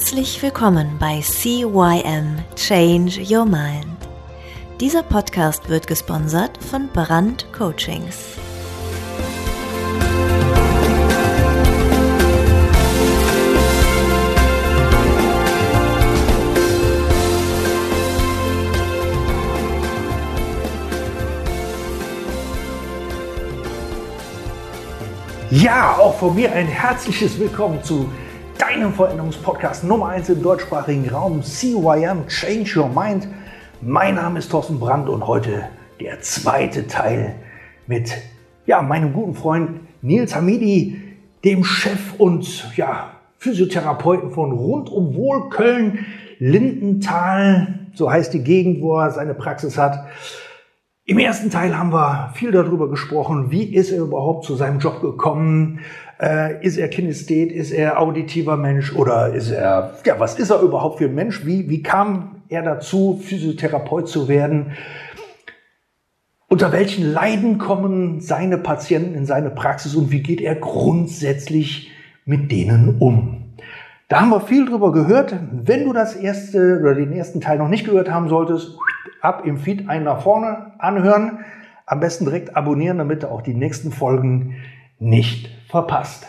Herzlich willkommen bei CYM Change Your Mind. Dieser Podcast wird gesponsert von Brand Coachings. Ja, auch von mir ein herzliches Willkommen zu deinem Veränderungspodcast Nummer 1 im deutschsprachigen Raum, CYM Change Your Mind. Mein Name ist Thorsten Brandt und heute der zweite Teil mit ja, meinem guten Freund Nils Hamidi, dem Chef und ja, Physiotherapeuten von rund um Wohl Köln, Lindenthal, so heißt die Gegend, wo er seine Praxis hat. Im ersten Teil haben wir viel darüber gesprochen, wie ist er überhaupt zu seinem Job gekommen, äh, ist er Kinesthet, ist er auditiver Mensch oder ist er, ja, was ist er überhaupt für ein Mensch, wie, wie kam er dazu, Physiotherapeut zu werden, unter welchen Leiden kommen seine Patienten in seine Praxis und wie geht er grundsätzlich mit denen um. Da haben wir viel drüber gehört. Wenn du das erste oder den ersten Teil noch nicht gehört haben solltest, ab im Feed einen nach vorne anhören. Am besten direkt abonnieren, damit du auch die nächsten Folgen nicht verpasst.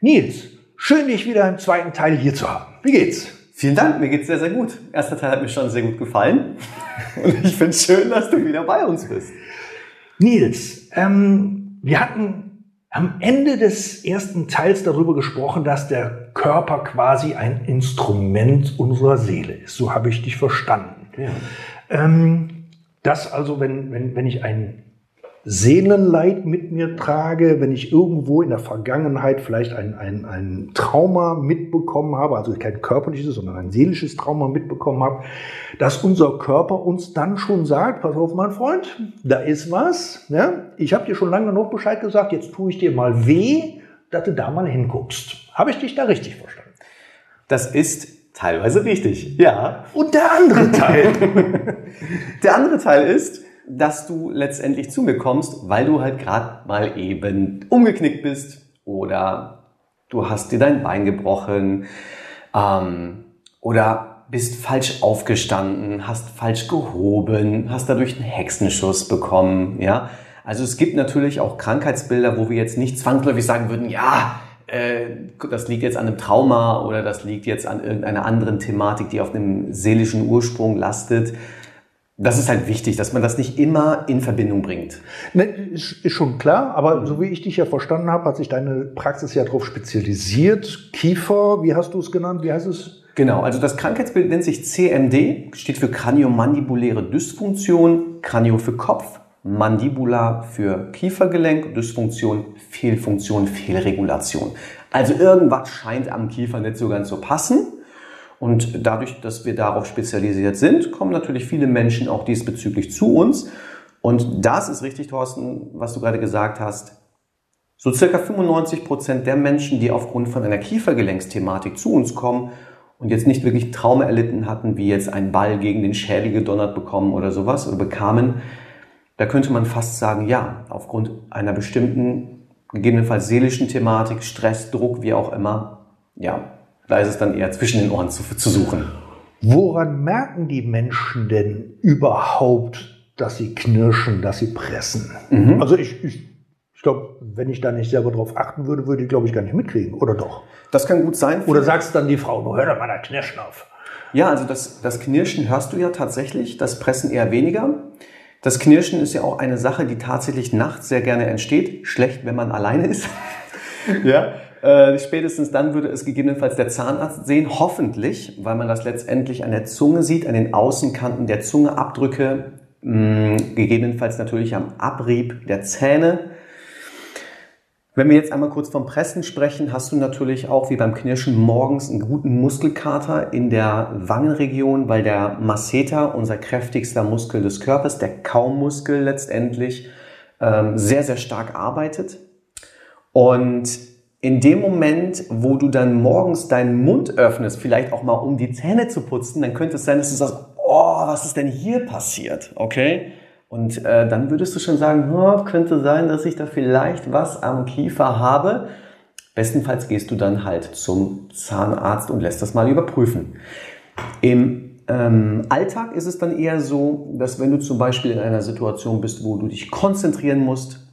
Nils, schön dich wieder im zweiten Teil hier zu haben. Wie geht's? Vielen Dank, mir geht's sehr, sehr gut. Erster Teil hat mir schon sehr gut gefallen. Und ich finde es schön, dass du wieder bei uns bist. Nils, ähm, wir hatten am Ende des ersten Teils darüber gesprochen, dass der Körper quasi ein Instrument unserer Seele ist. So habe ich dich verstanden. Ja. Ähm, dass also, wenn, wenn, wenn ich ein Seelenleid mit mir trage, wenn ich irgendwo in der Vergangenheit vielleicht ein, ein, ein Trauma mitbekommen habe, also kein körperliches, sondern ein seelisches Trauma mitbekommen habe, dass unser Körper uns dann schon sagt, pass auf, mein Freund, da ist was, ja? ich habe dir schon lange genug Bescheid gesagt, jetzt tue ich dir mal weh, dass du da mal hinguckst. Habe ich dich da richtig verstanden? Das ist Teilweise wichtig, ja. Und der andere Teil? der andere Teil ist, dass du letztendlich zu mir kommst, weil du halt gerade mal eben umgeknickt bist oder du hast dir dein Bein gebrochen ähm, oder bist falsch aufgestanden, hast falsch gehoben, hast dadurch einen Hexenschuss bekommen, ja. Also es gibt natürlich auch Krankheitsbilder, wo wir jetzt nicht zwangsläufig sagen würden, ja, äh, das liegt jetzt an einem Trauma oder das liegt jetzt an irgendeiner anderen Thematik, die auf einem seelischen Ursprung lastet. Das ist halt wichtig, dass man das nicht immer in Verbindung bringt. Ne, ist, ist schon klar, aber so wie ich dich ja verstanden habe, hat sich deine Praxis ja darauf spezialisiert. Kiefer, wie hast du es genannt? Wie heißt es? Genau, also das Krankheitsbild nennt sich CMD, steht für Kraniomandibuläre Dysfunktion, Kranio für Kopf, Mandibula für Kiefergelenk, Dysfunktion, Fehlfunktion, Fehlregulation. Also irgendwas scheint am Kiefer nicht so ganz zu passen. Und dadurch, dass wir darauf spezialisiert sind, kommen natürlich viele Menschen auch diesbezüglich zu uns. Und das ist richtig, Thorsten, was du gerade gesagt hast. So circa 95 Prozent der Menschen, die aufgrund von einer Kiefergelenksthematik zu uns kommen und jetzt nicht wirklich Trauma erlitten hatten, wie jetzt ein Ball gegen den Schädel gedonnert bekommen oder sowas oder bekamen, da könnte man fast sagen, ja, aufgrund einer bestimmten, gegebenenfalls seelischen Thematik, Stress, Druck, wie auch immer, ja, da ist es dann eher zwischen den Ohren zu, zu suchen. Woran merken die Menschen denn überhaupt, dass sie knirschen, dass sie pressen? Mhm. Also ich, ich, ich glaube, wenn ich da nicht selber drauf achten würde, würde ich, glaube ich, gar nicht mitkriegen, oder doch? Das kann gut sein. Oder sagst dann die Frau, hör doch mal da Knirschen auf. Ja, also das, das Knirschen hörst du ja tatsächlich, das Pressen eher weniger. Das Knirschen ist ja auch eine Sache, die tatsächlich nachts sehr gerne entsteht. Schlecht, wenn man alleine ist. ja. Äh, spätestens dann würde es gegebenenfalls der Zahnarzt sehen, hoffentlich, weil man das letztendlich an der Zunge sieht, an den Außenkanten der Zunge Abdrücke, mh, gegebenenfalls natürlich am Abrieb der Zähne. Wenn wir jetzt einmal kurz vom Pressen sprechen, hast du natürlich auch wie beim Knirschen morgens einen guten Muskelkater in der Wangenregion, weil der Masseter, unser kräftigster Muskel des Körpers, der Kaummuskel letztendlich, ähm, sehr, sehr stark arbeitet. Und in dem Moment, wo du dann morgens deinen Mund öffnest, vielleicht auch mal um die Zähne zu putzen, dann könnte es sein, dass du sagst, oh, was ist denn hier passiert? Okay? Und äh, dann würdest du schon sagen, oh, könnte sein, dass ich da vielleicht was am Kiefer habe. Bestenfalls gehst du dann halt zum Zahnarzt und lässt das mal überprüfen. Im ähm, Alltag ist es dann eher so, dass wenn du zum Beispiel in einer Situation bist, wo du dich konzentrieren musst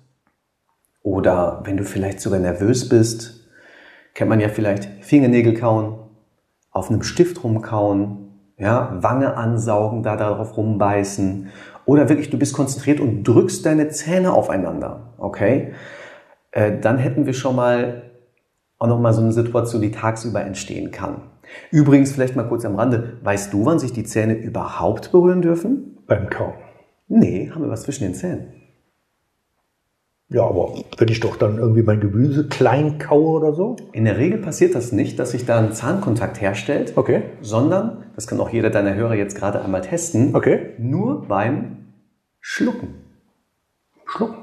oder wenn du vielleicht sogar nervös bist, kennt man ja vielleicht Fingernägel kauen, auf einem Stift rumkauen, ja, Wange ansaugen, da darauf rumbeißen oder wirklich du bist konzentriert und drückst deine Zähne aufeinander, okay? Äh, dann hätten wir schon mal auch noch mal so eine Situation, die tagsüber entstehen kann. Übrigens, vielleicht mal kurz am Rande, weißt du, wann sich die Zähne überhaupt berühren dürfen? Beim Kauen. Nee, haben wir was zwischen den Zähnen. Ja, aber wenn ich doch dann irgendwie mein Gemüse klein kaue oder so? In der Regel passiert das nicht, dass sich da ein Zahnkontakt herstellt, Okay. sondern, das kann auch jeder deiner Hörer jetzt gerade einmal testen, Okay. nur beim Schlucken. Schlucken.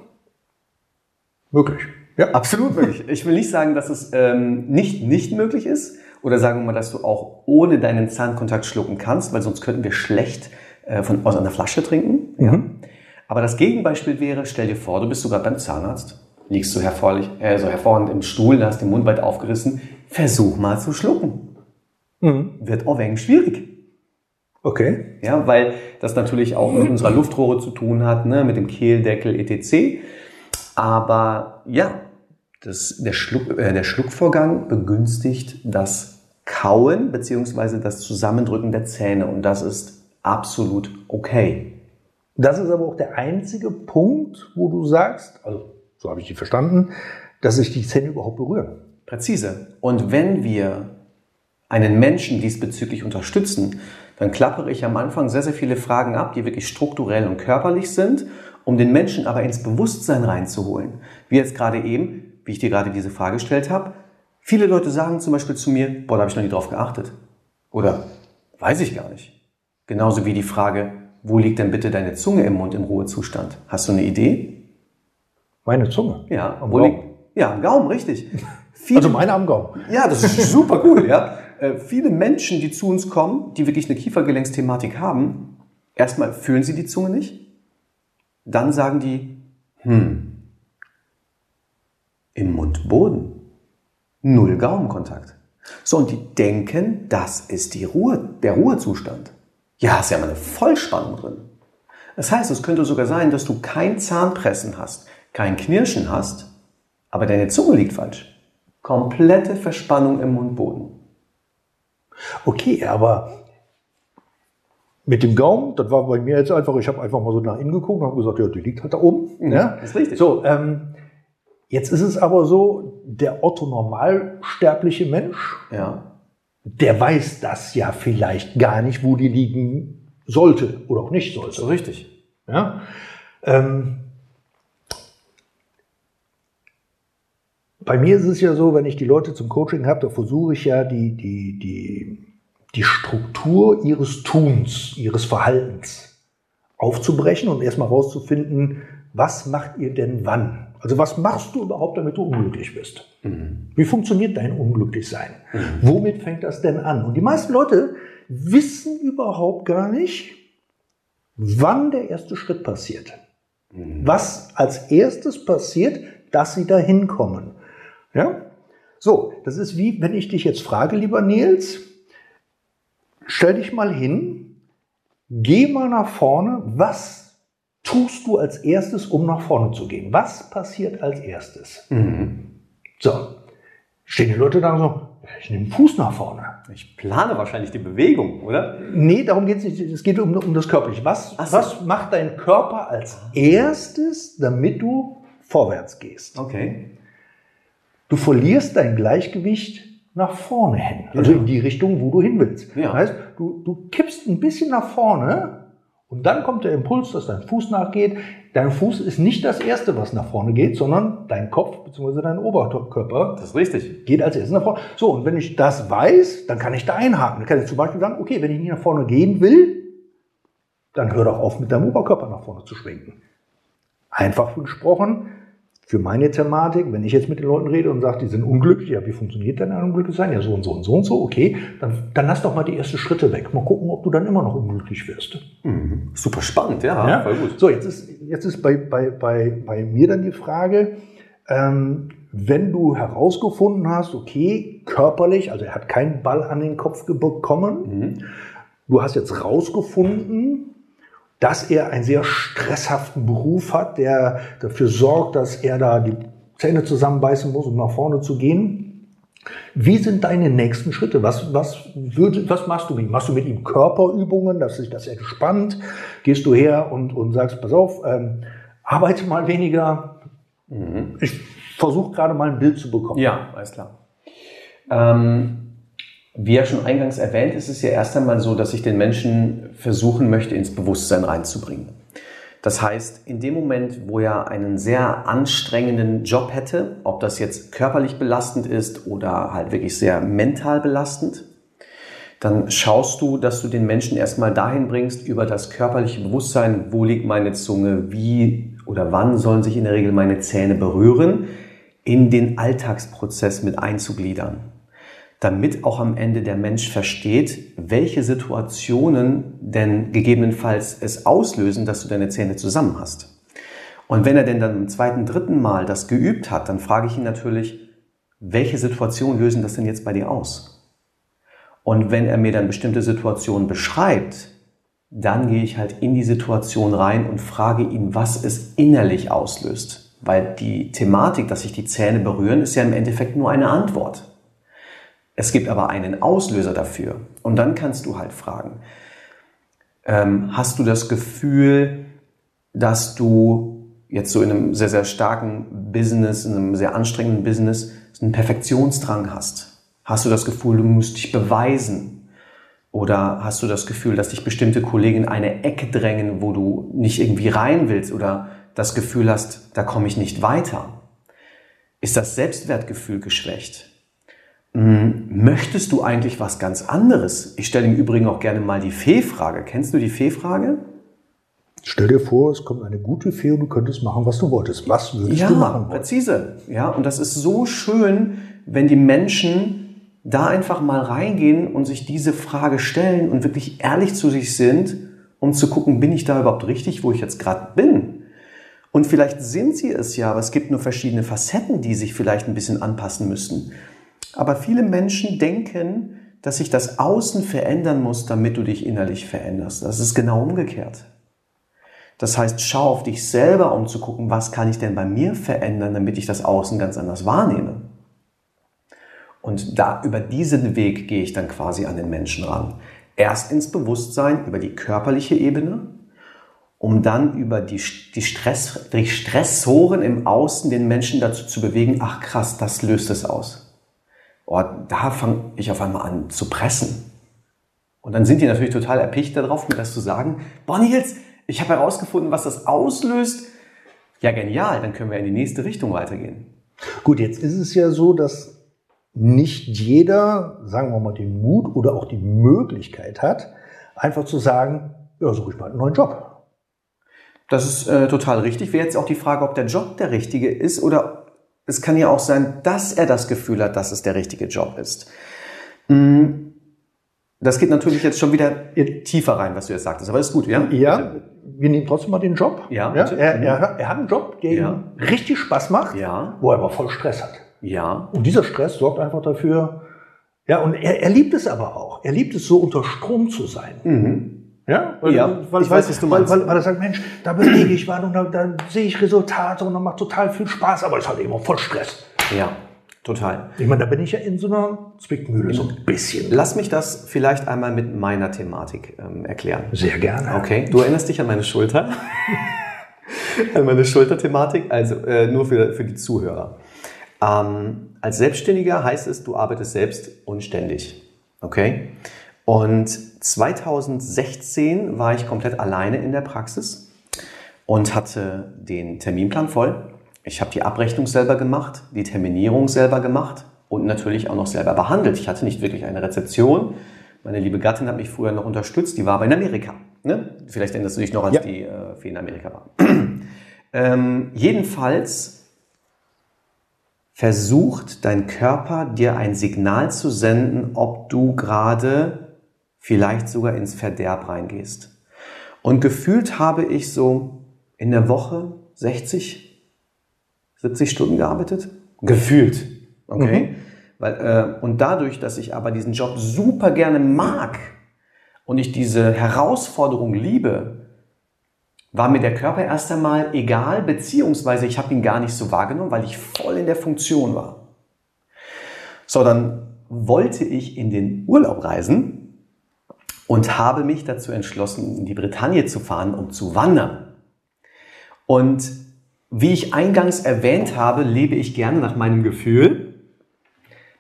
Möglich. Ja. Absolut möglich. Ich will nicht sagen, dass es ähm, nicht nicht möglich ist oder sagen wir mal, dass du auch ohne deinen Zahnkontakt schlucken kannst, weil sonst könnten wir schlecht äh, von, aus einer Flasche trinken. Ja. Aber das Gegenbeispiel wäre, stell dir vor, du bist sogar beim Zahnarzt, liegst so, hervorlich, äh, so hervorragend im Stuhl, hast den Mund weit aufgerissen, versuch mal zu schlucken. Wird auch wenig schwierig. Okay. Ja, weil das natürlich auch mit unserer Luftrohre zu tun hat, ne, mit dem Kehldeckel etc. Aber ja, das, der, Schluck, äh, der Schluckvorgang begünstigt das Kauen beziehungsweise das Zusammendrücken der Zähne und das ist absolut okay. Das ist aber auch der einzige Punkt, wo du sagst, also so habe ich die verstanden, dass sich die Zähne überhaupt berühren. Präzise. Und wenn wir einen Menschen diesbezüglich unterstützen, dann klappere ich am Anfang sehr, sehr viele Fragen ab, die wirklich strukturell und körperlich sind, um den Menschen aber ins Bewusstsein reinzuholen. Wie jetzt gerade eben, wie ich dir gerade diese Frage gestellt habe, viele Leute sagen zum Beispiel zu mir, boah, da habe ich noch nie drauf geachtet. Oder weiß ich gar nicht. Genauso wie die Frage, wo liegt denn bitte deine Zunge im Mund im Ruhezustand? Hast du eine Idee? Meine Zunge. Ja, Am wo Gaumen. liegt? Ja, am Gaumen, richtig. Viele- Also meine am Gaumen. ja, das ist super cool, ja. Äh, viele Menschen, die zu uns kommen, die wirklich eine Kiefergelenksthematik haben, erstmal fühlen sie die Zunge nicht, dann sagen die, hm, im Mundboden, null Gaumenkontakt. So, und die denken, das ist die Ruhe, der Ruhezustand. Ja, ist ja mal eine Vollspannung drin. Das heißt, es könnte sogar sein, dass du kein Zahnpressen hast, kein Knirschen hast, aber deine Zunge liegt falsch. Komplette Verspannung im Mundboden. Okay, aber mit dem Gaumen, das war bei mir jetzt einfach, ich habe einfach mal so nach innen geguckt und habe gesagt, ja, die liegt halt da oben. Ja, ist richtig. So, ähm, jetzt ist es aber so, der Otto normalsterbliche Mensch, Ja. Der weiß das ja vielleicht gar nicht, wo die liegen sollte oder auch nicht sollte. So richtig. Ja? Ähm, bei mir ist es ja so, wenn ich die Leute zum Coaching habe, da versuche ich ja die, die, die, die Struktur ihres Tuns, ihres Verhaltens aufzubrechen und erstmal rauszufinden, was macht ihr denn wann? Also was machst du überhaupt, damit du unglücklich bist? Wie funktioniert dein Unglücklichsein? Womit fängt das denn an? Und die meisten Leute wissen überhaupt gar nicht, wann der erste Schritt passiert. Was als erstes passiert, dass sie da hinkommen. Ja? So, das ist wie, wenn ich dich jetzt frage, lieber Nils, stell dich mal hin, geh mal nach vorne, was tust du als erstes, um nach vorne zu gehen? Was passiert als erstes? So, stehen die Leute da und so, ja, ich nehme den Fuß nach vorne. Ich plane wahrscheinlich die Bewegung, oder? Nee, darum geht es nicht. Es geht um, um das Körperliche. Was, so. was macht dein Körper als erstes, damit du vorwärts gehst? Okay. Du verlierst dein Gleichgewicht nach vorne hin. Also in die Richtung, wo du hin willst. Ja. Das heißt, du, du kippst ein bisschen nach vorne und dann kommt der Impuls, dass dein Fuß nachgeht. Dein Fuß ist nicht das Erste, was nach vorne geht, sondern dein Kopf bzw. dein Oberkörper Das ist richtig. geht als erstes nach vorne. So, und wenn ich das weiß, dann kann ich da einhaken. Dann kann ich zum Beispiel sagen, okay, wenn ich nicht nach vorne gehen will, dann hör doch auf, mit deinem Oberkörper nach vorne zu schwenken. Einfach gesprochen, für meine Thematik, wenn ich jetzt mit den Leuten rede und sage, die sind unglücklich, ja, wie funktioniert denn ein Unglücklichsein? Ja, so und so und so und so, okay, dann, dann lass doch mal die ersten Schritte weg. Mal gucken, ob du dann immer noch unglücklich wirst. Super spannend, ja, Ja? voll gut. So, jetzt ist, jetzt ist bei, bei, bei, bei mir dann die Frage, ähm, wenn du herausgefunden hast, okay, körperlich, also er hat keinen Ball an den Kopf bekommen, mhm. du hast jetzt herausgefunden, dass er einen sehr stresshaften Beruf hat, der dafür sorgt, dass er da die Zähne zusammenbeißen muss, um nach vorne zu gehen. Wie sind deine nächsten Schritte? Was, was, würde, was machst du mit ihm? Machst du mit ihm Körperübungen, dass sich das entspannt? Gehst du her und, und sagst, pass auf, ähm, arbeite mal weniger. Mhm. Ich versuche gerade mal ein Bild zu bekommen. Ja, alles klar. Ähm, wie ja schon eingangs erwähnt, ist es ja erst einmal so, dass ich den Menschen versuchen möchte, ins Bewusstsein reinzubringen. Das heißt, in dem Moment, wo er einen sehr anstrengenden Job hätte, ob das jetzt körperlich belastend ist oder halt wirklich sehr mental belastend, dann schaust du, dass du den Menschen erstmal dahin bringst, über das körperliche Bewusstsein, wo liegt meine Zunge, wie oder wann sollen sich in der Regel meine Zähne berühren, in den Alltagsprozess mit einzugliedern damit auch am Ende der Mensch versteht, welche Situationen denn gegebenenfalls es auslösen, dass du deine Zähne zusammen hast. Und wenn er denn dann im zweiten, dritten Mal das geübt hat, dann frage ich ihn natürlich, welche Situationen lösen das denn jetzt bei dir aus? Und wenn er mir dann bestimmte Situationen beschreibt, dann gehe ich halt in die Situation rein und frage ihn, was es innerlich auslöst. Weil die Thematik, dass sich die Zähne berühren, ist ja im Endeffekt nur eine Antwort. Es gibt aber einen Auslöser dafür. Und dann kannst du halt fragen, ähm, hast du das Gefühl, dass du jetzt so in einem sehr, sehr starken Business, in einem sehr anstrengenden Business, einen Perfektionsdrang hast? Hast du das Gefühl, du musst dich beweisen? Oder hast du das Gefühl, dass dich bestimmte Kollegen in eine Ecke drängen, wo du nicht irgendwie rein willst oder das Gefühl hast, da komme ich nicht weiter? Ist das Selbstwertgefühl geschwächt? Hm, möchtest du eigentlich was ganz anderes? Ich stelle im Übrigen auch gerne mal die Fee-Frage. Kennst du die Fee-Frage? Stell dir vor, es kommt eine gute Fee und du könntest machen, was du wolltest. Was würdest ja, du machen? Wollen? Präzise. Ja, und das ist so schön, wenn die Menschen da einfach mal reingehen und sich diese Frage stellen und wirklich ehrlich zu sich sind, um zu gucken, bin ich da überhaupt richtig, wo ich jetzt gerade bin? Und vielleicht sind sie es ja, aber es gibt nur verschiedene Facetten, die sich vielleicht ein bisschen anpassen müssen. Aber viele Menschen denken, dass sich das Außen verändern muss, damit du dich innerlich veränderst. Das ist genau umgekehrt. Das heißt, schau auf dich selber, um zu gucken, was kann ich denn bei mir verändern, damit ich das Außen ganz anders wahrnehme. Und da über diesen Weg gehe ich dann quasi an den Menschen ran. Erst ins Bewusstsein über die körperliche Ebene, um dann über die, die, Stress, die Stressoren im Außen den Menschen dazu zu bewegen, ach krass, das löst es aus oh, da fange ich auf einmal an zu pressen. Und dann sind die natürlich total erpicht darauf, mir das zu sagen. Boah, Nils, ich habe herausgefunden, was das auslöst. Ja, genial, dann können wir in die nächste Richtung weitergehen. Gut, jetzt ist es ja so, dass nicht jeder, sagen wir mal, den Mut oder auch die Möglichkeit hat, einfach zu sagen, ja, suche ich mal einen neuen Job. Das ist äh, total richtig. Wäre jetzt auch die Frage, ob der Job der richtige ist oder es kann ja auch sein, dass er das Gefühl hat, dass es der richtige Job ist. Mm, das geht natürlich jetzt schon wieder tiefer rein, was du jetzt sagtest, aber ist gut, ja? Ja, wir nehmen trotzdem mal den Job. Ja, ja er, er, er, hat einen Job, der ja. ihm richtig Spaß macht, ja. wo er aber voll Stress hat. Ja. Und dieser Stress sorgt einfach dafür, ja, und er, er liebt es aber auch. Er liebt es so unter Strom zu sein. Mhm. Ja, weil, ja weil, ich weiß, was du meinst. Weil, weil, weil er sagt, Mensch, da bewege ich was und da, da sehe ich Resultate und dann macht total viel Spaß, aber es hat immer voll Stress. Ja, total. Ich meine, da bin ich ja in so einer Zwickmühle so ein bisschen. Lass mich das vielleicht einmal mit meiner Thematik ähm, erklären. Sehr gerne. Okay, du erinnerst dich an meine Schulter? an meine Schulterthematik, also äh, nur für, für die Zuhörer. Ähm, als Selbstständiger heißt es, du arbeitest selbst und ständig. Okay? Und 2016 war ich komplett alleine in der Praxis und hatte den Terminplan voll. Ich habe die Abrechnung selber gemacht, die Terminierung selber gemacht und natürlich auch noch selber behandelt. Ich hatte nicht wirklich eine Rezeption. Meine liebe Gattin hat mich früher noch unterstützt, die war aber in Amerika. Ne? Vielleicht erinnerst du dich noch, als ja. die äh, Fee in Amerika war. ähm, jedenfalls versucht dein Körper dir ein Signal zu senden, ob du gerade vielleicht sogar ins Verderb reingehst. Und gefühlt habe ich so in der Woche 60, 70 Stunden gearbeitet. Gefühlt. Okay? Mhm. Weil, äh, und dadurch, dass ich aber diesen Job super gerne mag und ich diese Herausforderung liebe, war mir der Körper erst einmal egal, beziehungsweise ich habe ihn gar nicht so wahrgenommen, weil ich voll in der Funktion war. So, dann wollte ich in den Urlaub reisen und habe mich dazu entschlossen, in die Bretagne zu fahren und zu wandern. Und wie ich eingangs erwähnt habe, lebe ich gerne nach meinem Gefühl.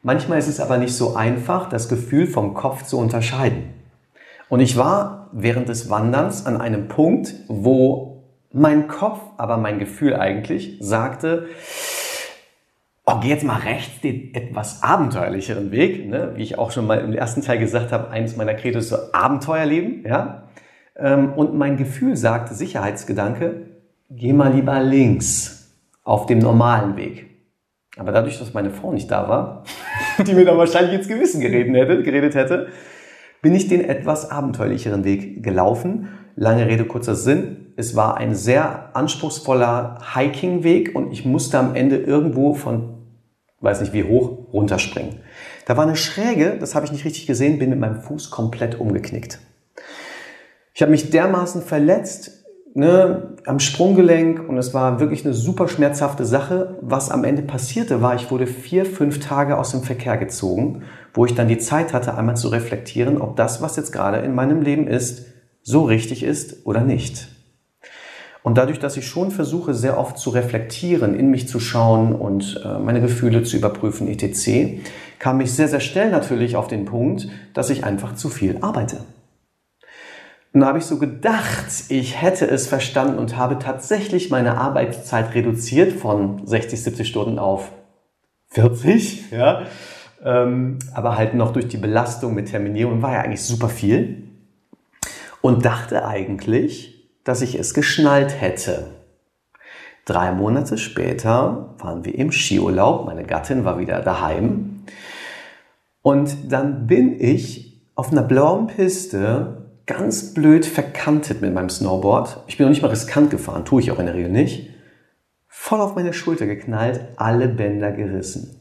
Manchmal ist es aber nicht so einfach, das Gefühl vom Kopf zu unterscheiden. Und ich war während des Wanderns an einem Punkt, wo mein Kopf, aber mein Gefühl eigentlich, sagte, oh, geh jetzt mal rechts den etwas abenteuerlicheren Weg, ne? wie ich auch schon mal im ersten Teil gesagt habe, eines meiner Credo ist so Abenteuerleben, ja. Ähm, und mein Gefühl sagte, Sicherheitsgedanke, geh mal lieber links auf dem normalen Weg. Aber dadurch, dass meine Frau nicht da war, die mir dann wahrscheinlich ins Gewissen geredet hätte, geredet hätte, bin ich den etwas abenteuerlicheren Weg gelaufen. Lange Rede, kurzer Sinn. Es war ein sehr anspruchsvoller Hiking-Weg und ich musste am Ende irgendwo von, weiß nicht wie hoch, runterspringen. Da war eine Schräge, das habe ich nicht richtig gesehen, bin mit meinem Fuß komplett umgeknickt. Ich habe mich dermaßen verletzt, ne, am Sprunggelenk und es war wirklich eine super schmerzhafte Sache. Was am Ende passierte, war, ich wurde vier, fünf Tage aus dem Verkehr gezogen, wo ich dann die Zeit hatte, einmal zu reflektieren, ob das, was jetzt gerade in meinem Leben ist, so richtig ist oder nicht. Und dadurch, dass ich schon versuche, sehr oft zu reflektieren, in mich zu schauen und äh, meine Gefühle zu überprüfen, etc., kam ich sehr, sehr schnell natürlich auf den Punkt, dass ich einfach zu viel arbeite. Und da habe ich so gedacht, ich hätte es verstanden und habe tatsächlich meine Arbeitszeit reduziert von 60, 70 Stunden auf 40, ja. Ähm, aber halt noch durch die Belastung mit Terminierung war ja eigentlich super viel. Und dachte eigentlich, dass ich es geschnallt hätte. Drei Monate später waren wir im Skiurlaub, meine Gattin war wieder daheim. Und dann bin ich auf einer blauen Piste ganz blöd verkantet mit meinem Snowboard. Ich bin noch nicht mal riskant gefahren, tue ich auch in der Regel nicht. Voll auf meine Schulter geknallt, alle Bänder gerissen.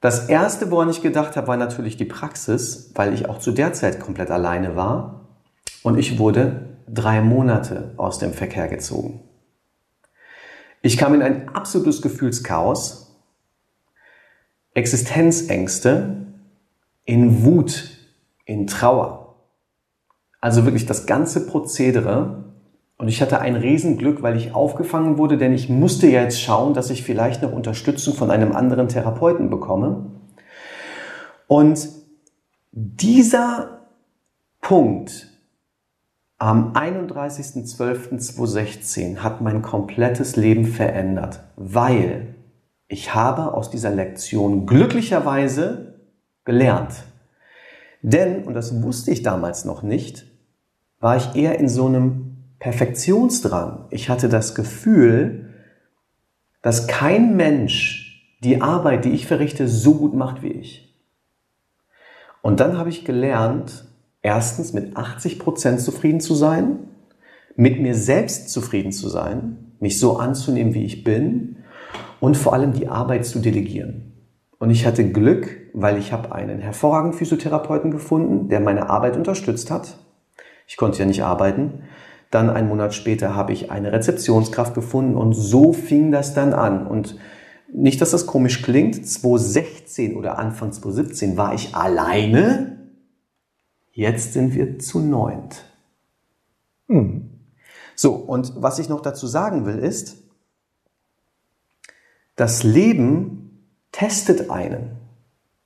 Das erste, woran ich gedacht habe, war natürlich die Praxis, weil ich auch zu der Zeit komplett alleine war. Und ich wurde drei Monate aus dem Verkehr gezogen. Ich kam in ein absolutes Gefühlschaos, Existenzängste, in Wut, in Trauer. Also wirklich das ganze Prozedere. Und ich hatte ein Riesenglück, weil ich aufgefangen wurde, denn ich musste ja jetzt schauen, dass ich vielleicht noch Unterstützung von einem anderen Therapeuten bekomme. Und dieser Punkt am 31.12.2016 hat mein komplettes Leben verändert, weil ich habe aus dieser Lektion glücklicherweise gelernt. Denn, und das wusste ich damals noch nicht, war ich eher in so einem Perfektionsdrang. Ich hatte das Gefühl, dass kein Mensch die Arbeit, die ich verrichte, so gut macht wie ich. Und dann habe ich gelernt, erstens mit 80 Prozent zufrieden zu sein, mit mir selbst zufrieden zu sein, mich so anzunehmen, wie ich bin und vor allem die Arbeit zu delegieren. Und ich hatte Glück, weil ich habe einen hervorragenden Physiotherapeuten gefunden, der meine Arbeit unterstützt hat. Ich konnte ja nicht arbeiten. Dann einen Monat später habe ich eine Rezeptionskraft gefunden und so fing das dann an. Und nicht, dass das komisch klingt, 2016 oder Anfang 2017 war ich alleine. Jetzt sind wir zu neunt. Hm. So, und was ich noch dazu sagen will, ist, das Leben testet einen.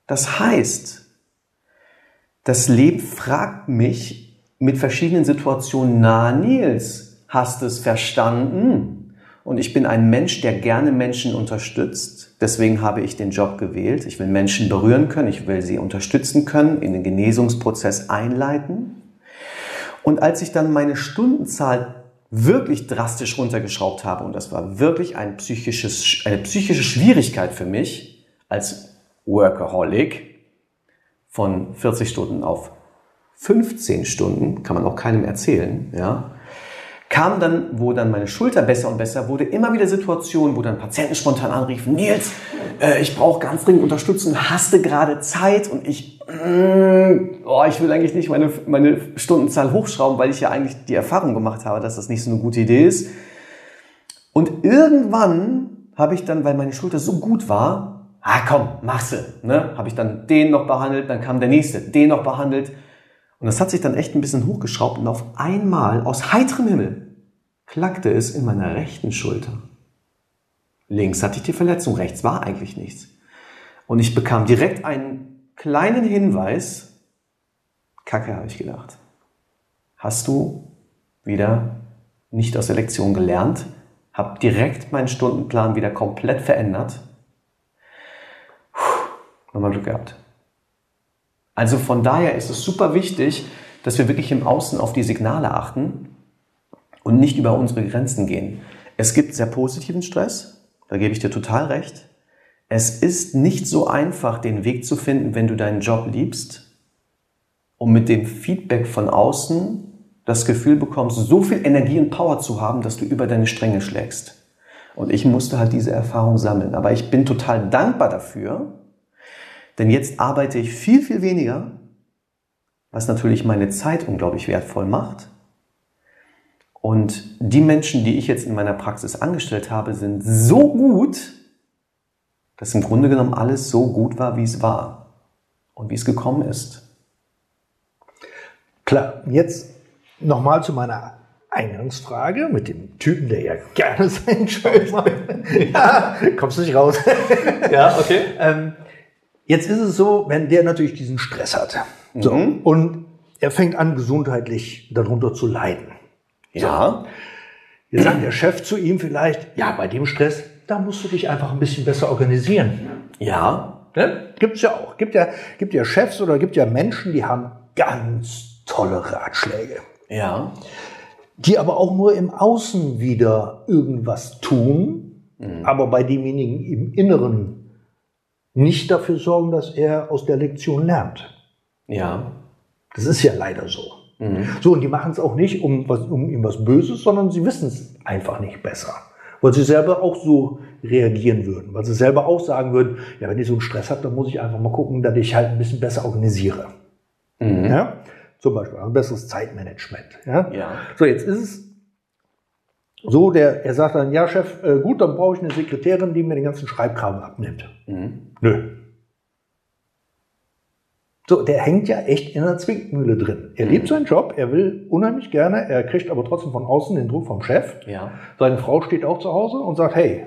Das heißt, das Leben fragt mich, mit verschiedenen Situationen, na Nils, hast es verstanden? Und ich bin ein Mensch, der gerne Menschen unterstützt. Deswegen habe ich den Job gewählt. Ich will Menschen berühren können, ich will sie unterstützen können, in den Genesungsprozess einleiten. Und als ich dann meine Stundenzahl wirklich drastisch runtergeschraubt habe, und das war wirklich ein psychisches, eine psychische Schwierigkeit für mich als Workaholic, von 40 Stunden auf 15 Stunden, kann man auch keinem erzählen, ja, kam dann, wo dann meine Schulter besser und besser wurde, immer wieder Situationen, wo dann Patienten spontan anriefen, Nils, äh, ich brauche ganz dringend Unterstützung, hast du gerade Zeit? Und ich, mm, oh, ich will eigentlich nicht meine, meine Stundenzahl hochschrauben, weil ich ja eigentlich die Erfahrung gemacht habe, dass das nicht so eine gute Idee ist. Und irgendwann habe ich dann, weil meine Schulter so gut war, ah komm, mach's, ne? habe ich dann den noch behandelt, dann kam der nächste, den noch behandelt. Und das hat sich dann echt ein bisschen hochgeschraubt und auf einmal aus heiterem Himmel klackte es in meiner rechten Schulter. Links hatte ich die Verletzung, rechts war eigentlich nichts. Und ich bekam direkt einen kleinen Hinweis. Kacke, habe ich gedacht. Hast du wieder nicht aus der Lektion gelernt? Hab direkt meinen Stundenplan wieder komplett verändert. Puh, nochmal Glück gehabt. Also von daher ist es super wichtig, dass wir wirklich im Außen auf die Signale achten und nicht über unsere Grenzen gehen. Es gibt sehr positiven Stress, da gebe ich dir total recht. Es ist nicht so einfach, den Weg zu finden, wenn du deinen Job liebst und mit dem Feedback von außen das Gefühl bekommst, so viel Energie und Power zu haben, dass du über deine Stränge schlägst. Und ich musste halt diese Erfahrung sammeln. Aber ich bin total dankbar dafür, denn jetzt arbeite ich viel, viel weniger, was natürlich meine Zeit unglaublich wertvoll macht. Und die Menschen, die ich jetzt in meiner Praxis angestellt habe, sind so gut, dass im Grunde genommen alles so gut war, wie es war und wie es gekommen ist. Klar, jetzt nochmal zu meiner Eingangsfrage mit dem Typen, der ja gerne seinen Job macht. ja, kommst du nicht raus. ja, okay. ähm, Jetzt ist es so, wenn der natürlich diesen Stress hat so, mhm. und er fängt an, gesundheitlich darunter zu leiden. Ja. So. Jetzt sagt der Chef zu ihm vielleicht, ja, bei dem Stress, da musst du dich einfach ein bisschen besser organisieren. Ja. Ne? Gibt's ja auch. Gibt ja, gibt ja Chefs oder gibt ja Menschen, die haben ganz tolle Ratschläge. Ja. Die aber auch nur im Außen wieder irgendwas tun, mhm. aber bei demjenigen im Inneren nicht dafür sorgen, dass er aus der Lektion lernt. Ja. Das ist ja leider so. Mhm. So, und die machen es auch nicht, um, was, um ihm was Böses, sondern sie wissen es einfach nicht besser. Weil sie selber auch so reagieren würden. Weil sie selber auch sagen würden, ja, wenn ich so einen Stress habe, dann muss ich einfach mal gucken, dass ich halt ein bisschen besser organisiere. Mhm. Ja? Zum Beispiel ein besseres Zeitmanagement. Ja? ja. So, jetzt ist es so, der, er sagt dann, ja, Chef, äh, gut, dann brauche ich eine Sekretärin, die mir den ganzen Schreibkram abnimmt. Mhm. Nö. So, der hängt ja echt in einer Zwickmühle drin. Er mhm. liebt seinen Job, er will unheimlich gerne, er kriegt aber trotzdem von außen den Druck vom Chef. Ja. Seine Frau steht auch zu Hause und sagt, hey,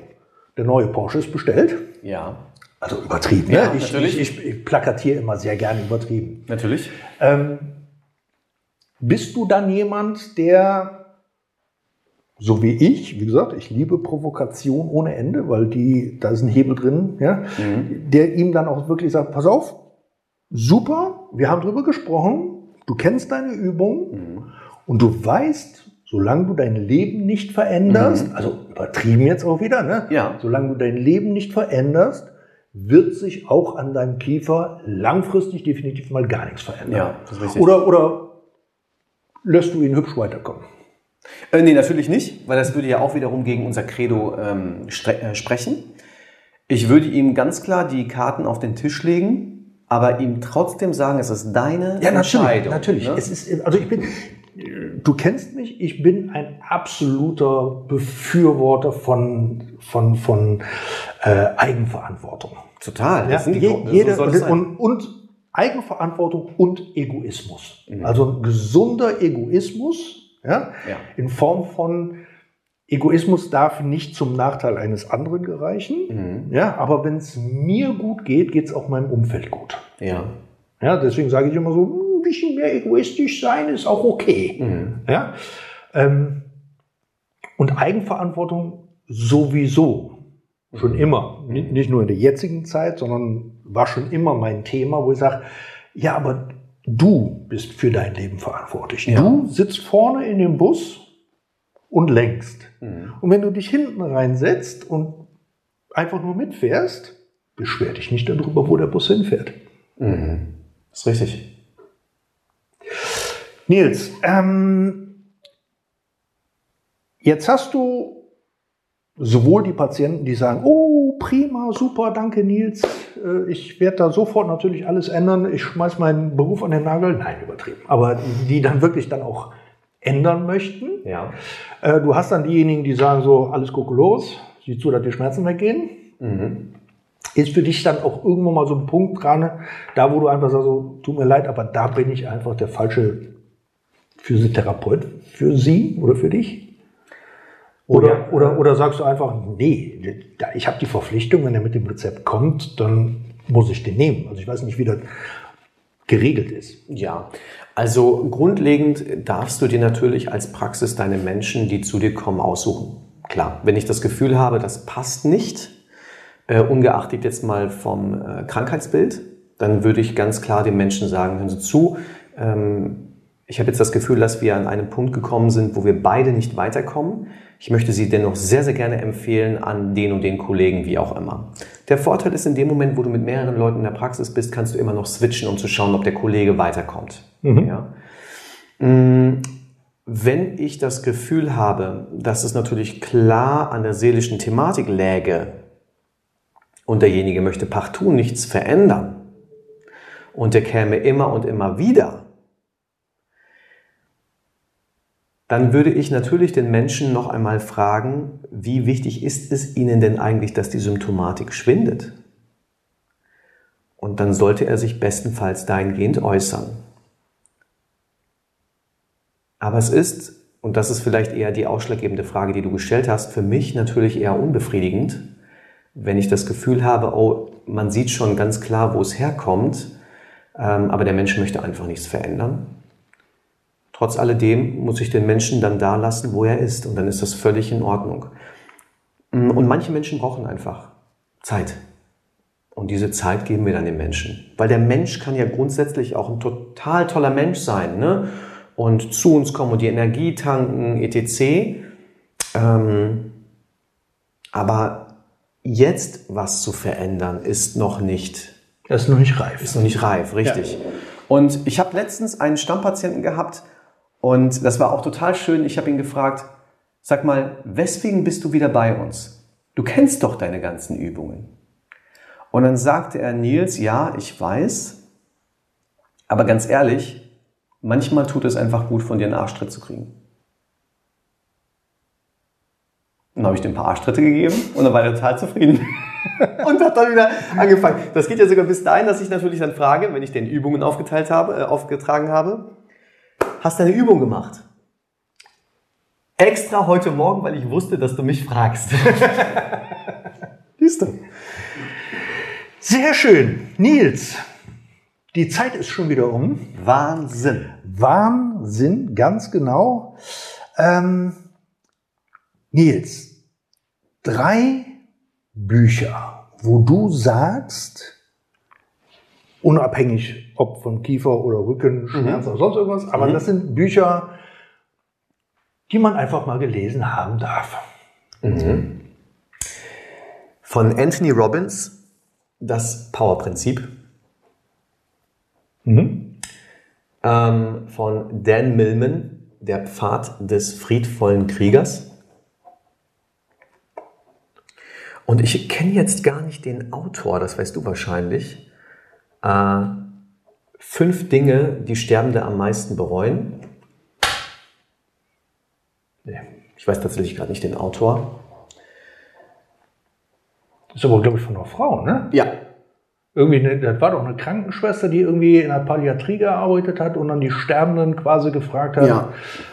der neue Porsche ist bestellt. Ja. Also übertrieben. Ja, ne? ich, natürlich. Ich, ich, ich, plakatiere immer sehr gerne übertrieben. Natürlich. Ähm, bist du dann jemand, der so wie ich, wie gesagt, ich liebe Provokation ohne Ende, weil die, da ist ein Hebel drin, ja, mhm. der ihm dann auch wirklich sagt, pass auf, super, wir haben drüber gesprochen, du kennst deine Übung mhm. und du weißt, solange du dein Leben nicht veränderst, mhm. also übertrieben jetzt auch wieder, ne? Ja. solange du dein Leben nicht veränderst, wird sich auch an deinem Kiefer langfristig definitiv mal gar nichts verändern. Ja, das ist richtig. Oder, oder lässt du ihn hübsch weiterkommen? Äh, nee, natürlich nicht, weil das würde ja auch wiederum gegen unser Credo ähm, äh, sprechen. Ich würde ihm ganz klar die Karten auf den Tisch legen, aber ihm trotzdem sagen, es ist deine ja, Entscheidung. Natürlich, natürlich. Ne? Es ist, also ich bin, du kennst mich, ich bin ein absoluter Befürworter von, von, von äh, Eigenverantwortung. Total. Ja, je, jede, so und, und Eigenverantwortung und Egoismus. Mhm. Also ein gesunder Egoismus ja? ja? In Form von Egoismus darf nicht zum Nachteil eines anderen gereichen. Mhm. Ja, aber wenn es mir gut geht, geht es auch meinem Umfeld gut. Ja. Ja, deswegen sage ich immer so, hm, ein bisschen mehr egoistisch sein ist auch okay. Mhm. Ja. Ähm, und Eigenverantwortung sowieso. Schon mhm. immer. Nicht nur in der jetzigen Zeit, sondern war schon immer mein Thema, wo ich sage, ja, aber Du bist für dein Leben verantwortlich. Ja. Du sitzt vorne in dem Bus und lenkst. Mhm. Und wenn du dich hinten reinsetzt und einfach nur mitfährst, beschwer dich nicht darüber, wo der Bus hinfährt. Mhm. Das ist richtig. Nils, ähm, Jetzt hast du sowohl die Patienten, die sagen, oh, prima, super, danke Nils, äh, ich werde da sofort natürlich alles ändern, ich schmeiß meinen Beruf an den Nagel, nein, übertrieben, aber die dann wirklich dann auch ändern möchten. Ja. Äh, Du hast dann diejenigen, die sagen so, alles kokolos, sieh zu, dass die Schmerzen weggehen. Mhm. Ist für dich dann auch irgendwo mal so ein Punkt gerade, da wo du einfach sagst, so, tut mir leid, aber da bin ich einfach der falsche Physiotherapeut für sie oder für dich? Oder, ja. oder, oder sagst du einfach, nee, ich habe die Verpflichtung, wenn er mit dem Rezept kommt, dann muss ich den nehmen. Also ich weiß nicht, wie das geregelt ist. Ja, also grundlegend darfst du dir natürlich als Praxis deine Menschen, die zu dir kommen, aussuchen. Klar, wenn ich das Gefühl habe, das passt nicht, äh, ungeachtet jetzt mal vom äh, Krankheitsbild, dann würde ich ganz klar den Menschen sagen, hören Sie zu, ähm, ich habe jetzt das Gefühl, dass wir an einen Punkt gekommen sind, wo wir beide nicht weiterkommen. Ich möchte Sie dennoch sehr, sehr gerne empfehlen an den und den Kollegen, wie auch immer. Der Vorteil ist, in dem Moment, wo du mit mehreren Leuten in der Praxis bist, kannst du immer noch switchen, um zu schauen, ob der Kollege weiterkommt. Ja? Mm, Wenn ich das Gefühl habe, dass es natürlich klar an der seelischen Thematik läge und derjenige möchte partout nichts verändern und der käme immer und immer wieder, dann würde ich natürlich den Menschen noch einmal fragen, wie wichtig ist es Ihnen denn eigentlich, dass die Symptomatik schwindet? Und dann sollte er sich bestenfalls dahingehend äußern. Aber es ist, und das ist vielleicht eher die ausschlaggebende Frage, die du gestellt hast, für mich natürlich eher unbefriedigend, wenn ich das Gefühl habe, oh, man sieht schon ganz klar, wo es herkommt, ähm, aber der Mensch möchte einfach nichts verändern. Trotz alledem muss ich den Menschen dann da lassen, wo er ist, und dann ist das völlig in Ordnung. Mm, Und manche Menschen brauchen einfach Zeit. Und diese Zeit geben wir dann den Menschen. Weil der Mensch kann ja grundsätzlich auch ein total toller Mensch sein, ne? Und zu uns kommen und die Energie tanken, etc. Ähm, aber jetzt was zu verändern, ist noch nicht Das ist noch nicht reif. ist noch nicht reif, richtig. Und ich habe letztens einen Stammpatienten gehabt und das war auch total schön. Ich habe ihn gefragt, sag mal, weswegen bist du wieder bei uns? Du kennst doch deine ganzen Übungen. Und dann sagte er, Nils, ja, ich weiß, aber ganz ehrlich, manchmal tut es einfach gut, von dir einen Arschtritt zu kriegen. Dann habe ich dem ein paar Arschtritte gegeben und dann war er total zufrieden. und hat dann wieder angefangen. Das geht ja sogar bis dahin, dass ich natürlich dann frage, wenn ich den Übungen aufgeteilt habe, äh, aufgetragen habe, hast du eine Übung gemacht? Extra heute Morgen, weil ich wusste, dass du mich fragst. Siehst du? Sehr schön. Nils, die Zeit ist schon wieder um. Wahnsinn. Wahnsinn, ganz genau. Ähm, Nils, drei Bücher, wo du sagst, unabhängig ob von Kiefer oder Rückenschmerzen oder sonst irgendwas, aber das sind Bücher, die man einfach mal gelesen haben darf. Von Anthony Robbins, das Power-Prinzip. Mhm. Ähm, von Dan Millman, der Pfad des friedvollen Kriegers. Und ich kenne jetzt gar nicht den Autor, das weißt du wahrscheinlich. Äh, fünf Dinge, die Sterbende am meisten bereuen. Ich weiß tatsächlich gerade nicht den Autor. Das ist aber, glaube ich, von einer Frau, ne? Ja, Irgendwie, eine, das war doch eine Krankenschwester, die irgendwie in der Palliatrie gearbeitet hat und dann die Sterbenden quasi gefragt hat, Ja.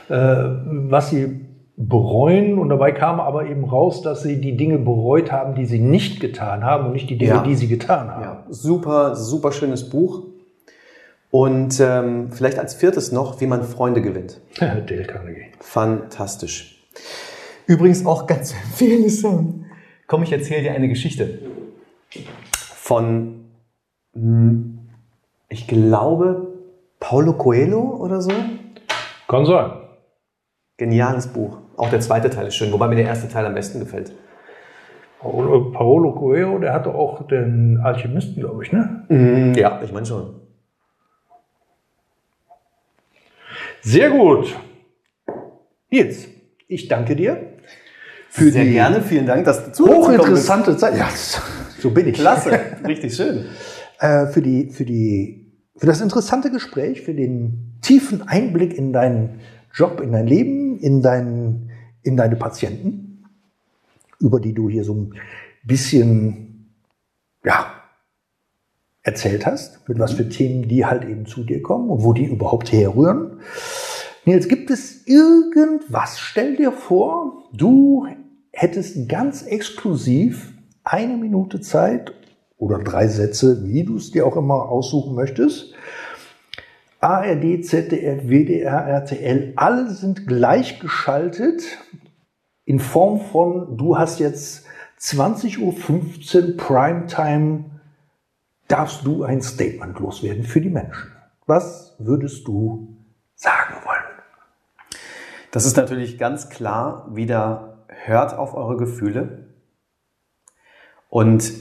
äh, was sie bereuen. Und dabei kam aber eben raus, dass sie die Dinge bereut haben, die sie nicht getan haben und nicht die Dinge, Ja. die sie getan haben. Ja, super, super schönes Buch. Und ähm, vielleicht als viertes noch, wie man Freunde gewinnt. Dale Carnegie. Fantastisch. Übrigens auch ganz empfehlenswert. Komm, ich erzähle dir eine Geschichte. Von, hm, ich glaube, Paulo Coelho oder so. Kann sein. Geniales Buch. Auch der zweite Teil ist schön, wobei mir der erste Teil am besten gefällt. Paolo, Paolo Coelho, der hatte auch den Alchemisten, glaube ich, ne? Mm, ja, ich meine schon. Sehr gut. Jetzt, Ich danke dir. Für Sehr gerne, vielen Dank, dass du zu Hochinteressante Zeit. Ja, so bin ich. Klasse, richtig schön. Äh, für, die, für, die, für das interessante Gespräch, für den tiefen Einblick in deinen Job, in dein Leben, in, dein, in deine Patienten, über die du hier so ein bisschen ja, erzählt hast, mit was für Themen die halt eben zu dir kommen und wo die überhaupt herrühren. Nils, gibt es irgendwas? Stell dir vor, du hättest ganz exklusiv eine Minute Zeit oder drei Sätze, wie du es dir auch immer aussuchen möchtest. ARD, ZDF, WDR, RTL, alle sind gleichgeschaltet in Form von, du hast jetzt 20.15 Uhr Primetime, darfst du ein Statement loswerden für die Menschen. Was würdest du sagen wollen? Das ist natürlich ganz klar wieder, hört auf eure Gefühle. Und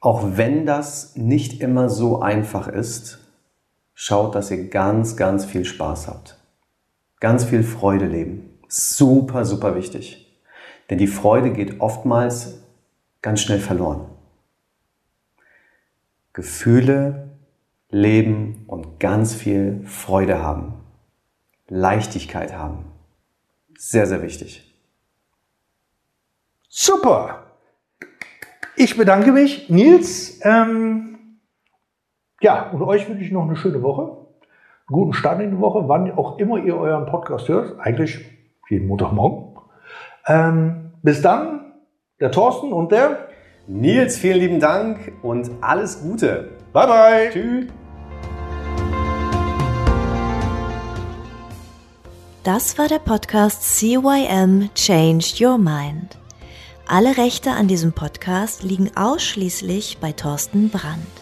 auch wenn das nicht immer so einfach ist, schaut, dass ihr ganz, ganz viel Spaß habt. Ganz viel Freude leben. Super, super wichtig. Denn die Freude geht oftmals ganz schnell verloren. Gefühle leben und ganz viel Freude haben. Leichtigkeit haben. Sehr, sehr wichtig. Super. Ich bedanke mich, Nils. Ähm, ja, und euch wünsche ich noch eine schöne Woche. guten Start in die Woche, wann auch immer ihr euren Podcast hört. Eigentlich jeden Montagmorgen. Ähm, bis dann, der Thorsten und der Nils, vielen lieben Dank und alles Gute. Bye bye. Tschüss. Das war der Podcast CYM Change Your Mind. Alle Rechte an diesem Podcast liegen ausschließlich bei Thorsten Brandt.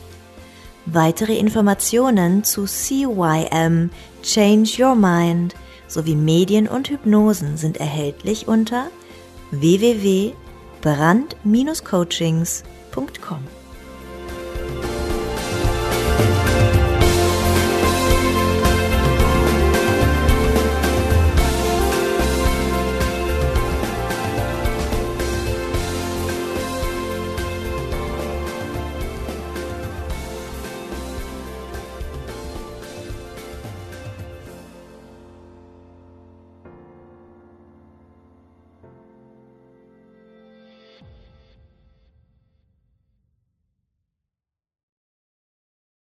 Weitere Informationen zu CYM Change Your Mind sowie Medien und Hypnosen sind erhältlich unter www.brand-coachings.com.